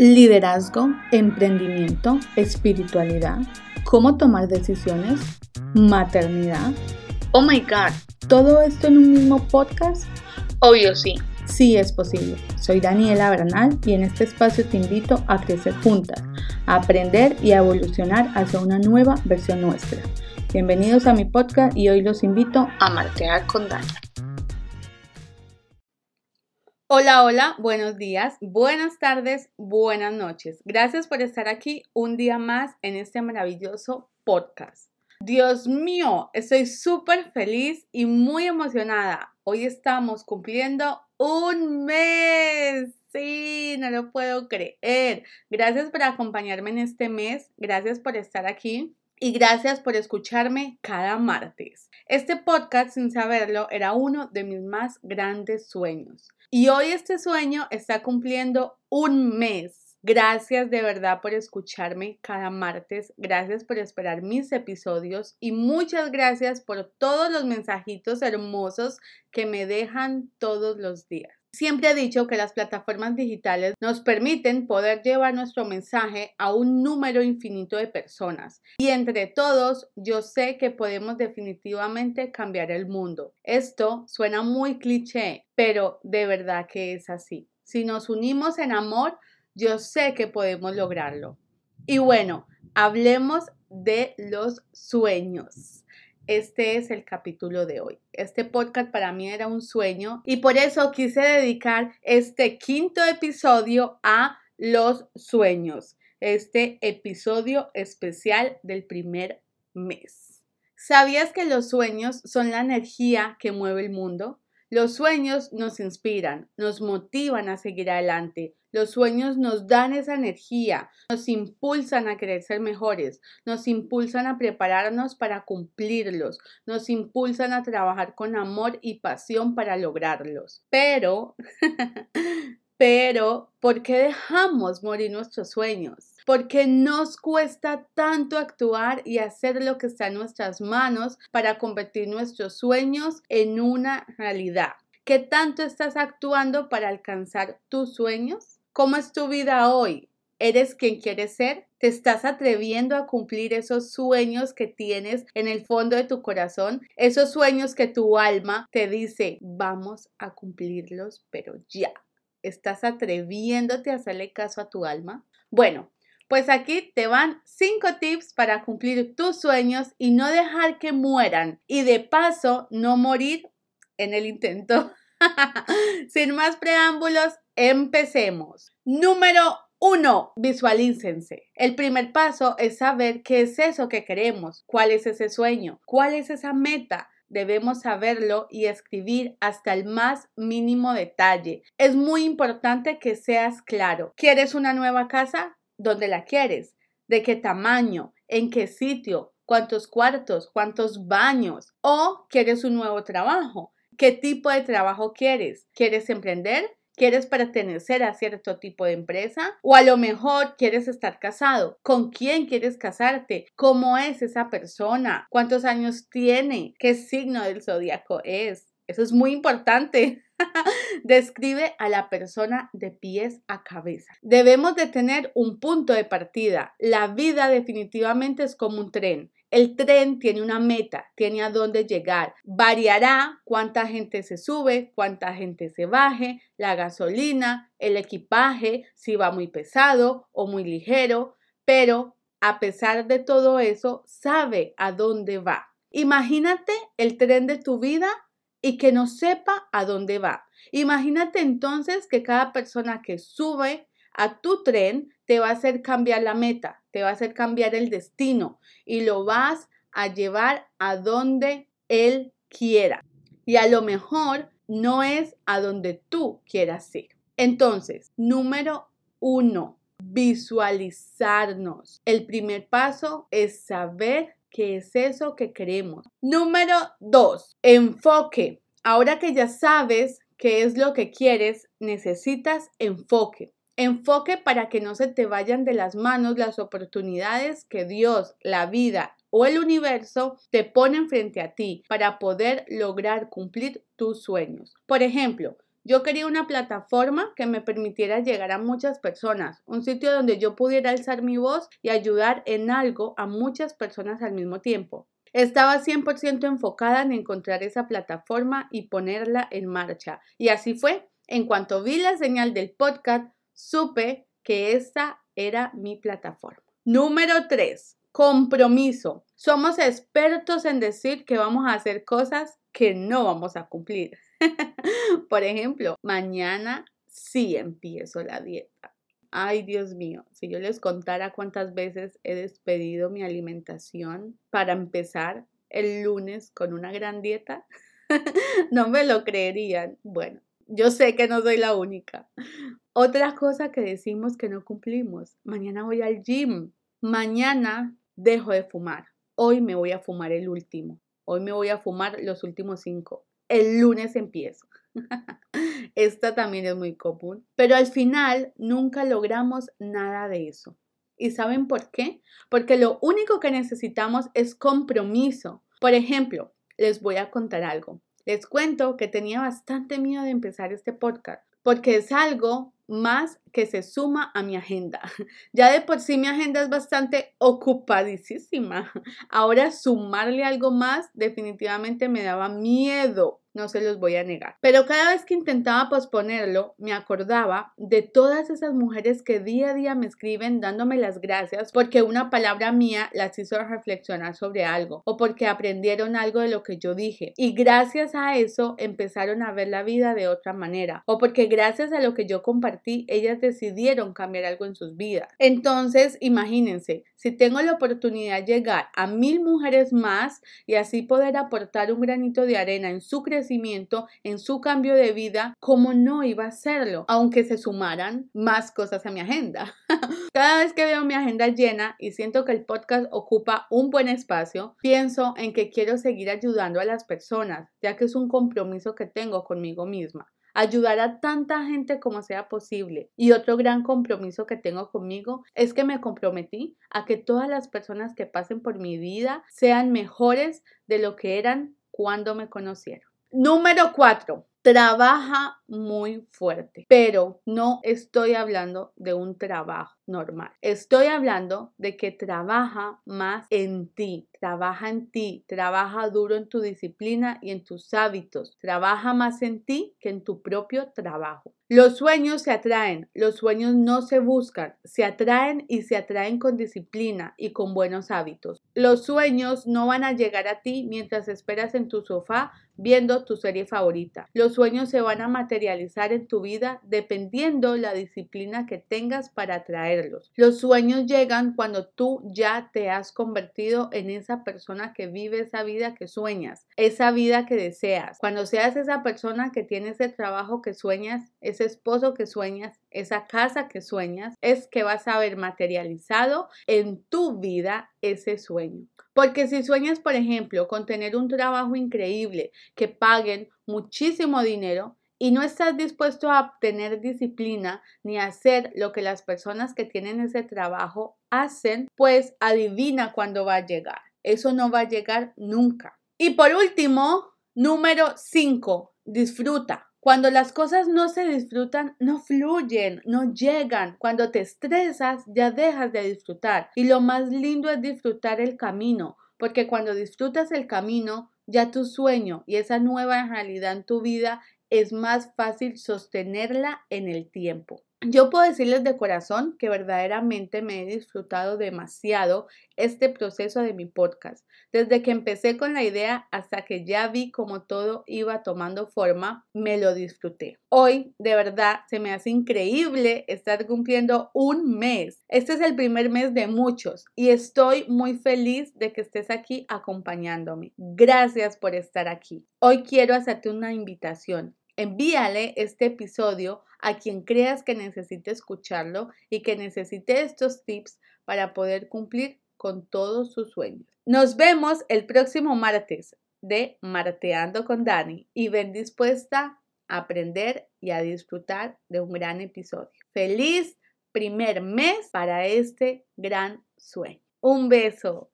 liderazgo, emprendimiento, espiritualidad, cómo tomar decisiones, maternidad. Oh my god, ¿todo esto en un mismo podcast? Obvio sí. Sí es posible. Soy Daniela Bernal y en este espacio te invito a crecer juntas, a aprender y a evolucionar hacia una nueva versión nuestra. Bienvenidos a mi podcast y hoy los invito a martear con Dani. Hola, hola, buenos días, buenas tardes, buenas noches. Gracias por estar aquí un día más en este maravilloso podcast. Dios mío, estoy súper feliz y muy emocionada. Hoy estamos cumpliendo un mes. Sí, no lo puedo creer. Gracias por acompañarme en este mes. Gracias por estar aquí y gracias por escucharme cada martes. Este podcast, sin saberlo, era uno de mis más grandes sueños. Y hoy este sueño está cumpliendo un mes. Gracias de verdad por escucharme cada martes, gracias por esperar mis episodios y muchas gracias por todos los mensajitos hermosos que me dejan todos los días. Siempre he dicho que las plataformas digitales nos permiten poder llevar nuestro mensaje a un número infinito de personas y entre todos yo sé que podemos definitivamente cambiar el mundo. Esto suena muy cliché, pero de verdad que es así. Si nos unimos en amor, yo sé que podemos lograrlo. Y bueno, hablemos de los sueños este es el capítulo de hoy. Este podcast para mí era un sueño y por eso quise dedicar este quinto episodio a los sueños, este episodio especial del primer mes. ¿Sabías que los sueños son la energía que mueve el mundo? Los sueños nos inspiran, nos motivan a seguir adelante. Los sueños nos dan esa energía, nos impulsan a querer ser mejores, nos impulsan a prepararnos para cumplirlos, nos impulsan a trabajar con amor y pasión para lograrlos. Pero, pero, ¿por qué dejamos morir nuestros sueños? Porque nos cuesta tanto actuar y hacer lo que está en nuestras manos para convertir nuestros sueños en una realidad. ¿Qué tanto estás actuando para alcanzar tus sueños? ¿Cómo es tu vida hoy? ¿Eres quien quieres ser? ¿Te estás atreviendo a cumplir esos sueños que tienes en el fondo de tu corazón? Esos sueños que tu alma te dice, vamos a cumplirlos, pero ya. ¿Estás atreviéndote a hacerle caso a tu alma? Bueno, pues aquí te van 5 tips para cumplir tus sueños y no dejar que mueran y de paso no morir en el intento. Sin más preámbulos, empecemos. Número 1. Visualícense. El primer paso es saber qué es eso que queremos, cuál es ese sueño, cuál es esa meta, debemos saberlo y escribir hasta el más mínimo detalle. Es muy importante que seas claro. ¿Quieres una nueva casa? Dónde la quieres, de qué tamaño, en qué sitio, cuántos cuartos, cuántos baños, o quieres un nuevo trabajo, qué tipo de trabajo quieres, quieres emprender, ¿Quieres pertenecer a cierto tipo de empresa? O a lo mejor quieres estar casado. ¿Con quién quieres casarte? ¿Cómo es esa persona? ¿Cuántos años tiene? ¿Qué signo del zodiaco es? Eso es muy importante. Describe a la persona de pies a cabeza. Debemos de tener un punto de partida. La vida definitivamente es como un tren. El tren tiene una meta, tiene a dónde llegar. Variará cuánta gente se sube, cuánta gente se baje, la gasolina, el equipaje, si va muy pesado o muy ligero, pero a pesar de todo eso, sabe a dónde va. Imagínate el tren de tu vida y que no sepa a dónde va. Imagínate entonces que cada persona que sube a tu tren te va a hacer cambiar la meta, te va a hacer cambiar el destino y lo vas a llevar a donde él quiera. Y a lo mejor no es a donde tú quieras ir. Entonces, número uno, visualizarnos. El primer paso es saber qué es eso que queremos. Número dos, enfoque. Ahora que ya sabes qué es lo que quieres, necesitas enfoque. Enfoque para que no se te vayan de las manos las oportunidades que Dios, la vida o el universo te ponen frente a ti para poder lograr cumplir tus sueños. Por ejemplo, Yo quería una plataforma que me permitiera llegar a muchas personas, un sitio donde yo pudiera alzar mi voz y ayudar en algo a muchas personas al mismo tiempo. Estaba 100% enfocada en encontrar esa plataforma y ponerla en marcha. Y así fue. En cuanto vi la señal del podcast, supe que esa era mi plataforma. Número 3. Compromiso. Somos expertos en decir que vamos a hacer cosas que no vamos a cumplir. Por ejemplo, mañana sí empiezo la dieta. Ay, Dios mío, si yo les contara cuántas veces he despedido mi alimentación para empezar el lunes con una gran dieta, no me lo creerían. Bueno, yo sé que no soy la única. Otra cosa que decimos que no cumplimos. Mañana voy al gym. Mañana dejo de fumar. Hoy me voy a fumar el último. Hoy me voy a fumar los últimos cinco. El lunes empiezo. Esta también es muy común. Pero al final nunca logramos nada de eso. ¿Y saben por qué? Porque lo único que necesitamos es compromiso. Por ejemplo, les voy a contar algo. Les cuento que tenía bastante miedo de empezar este podcast porque es algo más que se suma a mi agenda. Ya de por sí mi agenda es bastante ocupadísima. Ahora sumarle algo más definitivamente me daba miedo no se los voy a negar. Pero cada vez que intentaba posponerlo, me acordaba de todas esas mujeres que día a día me escriben dándome las gracias porque una palabra mía las hizo reflexionar sobre algo o porque aprendieron algo de lo que yo dije y gracias a eso empezaron a ver la vida de otra manera o porque gracias a lo que yo compartí ellas decidieron cambiar algo en sus vidas. Entonces, imagínense, si tengo la oportunidad de llegar a mil mujeres más y así poder aportar un granito de arena en su crecimiento, en su cambio de vida, ¿cómo no iba a hacerlo? Aunque se sumaran más cosas a mi agenda. Cada vez que veo mi agenda llena y siento que el podcast ocupa un buen espacio, pienso en que quiero seguir ayudando a las personas, ya que es un compromiso que tengo conmigo misma ayudar a tanta gente como sea posible. Y otro gran compromiso que tengo conmigo es que me comprometí a que todas las personas que pasen por mi vida sean mejores de lo que eran cuando me conocieron. Número cuatro, trabaja muy fuerte, pero no estoy hablando de un trabajo normal. Estoy hablando de que trabaja más en ti, trabaja en ti, trabaja duro en tu disciplina y en tus hábitos, trabaja más en ti que en tu propio trabajo. Los sueños se atraen, los sueños no se buscan, se atraen y se atraen con disciplina y con buenos hábitos. Los sueños no van a llegar a ti mientras esperas en tu sofá viendo tu serie favorita. Los sueños se van a materializar en tu vida dependiendo la disciplina que tengas para atraerlos. Los sueños llegan cuando tú ya te has convertido en esa persona que vive esa vida que sueñas, esa vida que deseas. Cuando seas esa persona que tiene ese trabajo que sueñas, ese esposo que sueñas, esa casa que sueñas, es que vas a ver materializado en tu vida ese sueño. Porque si sueñas, por ejemplo, con tener un trabajo increíble, que paguen muchísimo dinero, y no estás dispuesto a tener disciplina ni a hacer lo que las personas que tienen ese trabajo hacen, pues adivina cuándo va a llegar. Eso no va a llegar nunca. Y por último, número 5, disfruta. Cuando las cosas no se disfrutan, no fluyen, no llegan. Cuando te estresas, ya dejas de disfrutar. Y lo más lindo es disfrutar el camino, porque cuando disfrutas el camino, ya tu sueño y esa nueva realidad en tu vida es más fácil sostenerla en el tiempo. Yo puedo decirles de corazón que verdaderamente me he disfrutado demasiado este proceso de mi podcast. Desde que empecé con la idea hasta que ya vi cómo todo iba tomando forma, me lo disfruté. Hoy, de verdad, se me hace increíble estar cumpliendo un mes. Este es el primer mes de muchos y estoy muy feliz de que estés aquí acompañándome. Gracias por estar aquí. Hoy quiero hacerte una invitación. Envíale este episodio a quien creas que necesite escucharlo y que necesite estos tips para poder cumplir con todos sus sueños. Nos vemos el próximo martes de Marteando con Dani y ven dispuesta a aprender y a disfrutar de un gran episodio. Feliz primer mes para este gran sueño. Un beso.